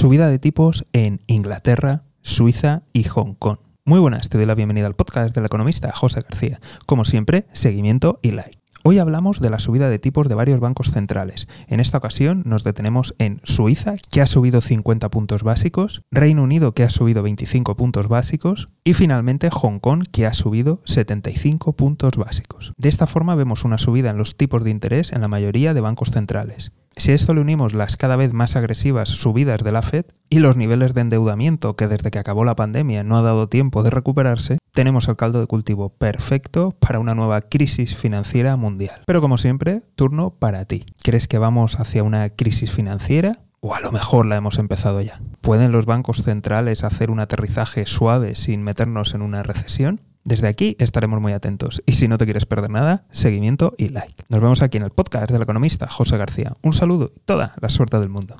subida de tipos en Inglaterra, Suiza y Hong Kong. Muy buenas, te doy la bienvenida al podcast del economista José García. Como siempre, seguimiento y like. Hoy hablamos de la subida de tipos de varios bancos centrales. En esta ocasión nos detenemos en Suiza, que ha subido 50 puntos básicos, Reino Unido, que ha subido 25 puntos básicos, y finalmente Hong Kong, que ha subido 75 puntos básicos. De esta forma vemos una subida en los tipos de interés en la mayoría de bancos centrales. Si a esto le unimos las cada vez más agresivas subidas de la Fed y los niveles de endeudamiento que desde que acabó la pandemia no ha dado tiempo de recuperarse, tenemos el caldo de cultivo perfecto para una nueva crisis financiera mundial. Pero como siempre, turno para ti. ¿Crees que vamos hacia una crisis financiera? O a lo mejor la hemos empezado ya. ¿Pueden los bancos centrales hacer un aterrizaje suave sin meternos en una recesión? Desde aquí estaremos muy atentos y si no te quieres perder nada, seguimiento y like. Nos vemos aquí en el podcast del economista José García. Un saludo y toda la suerte del mundo.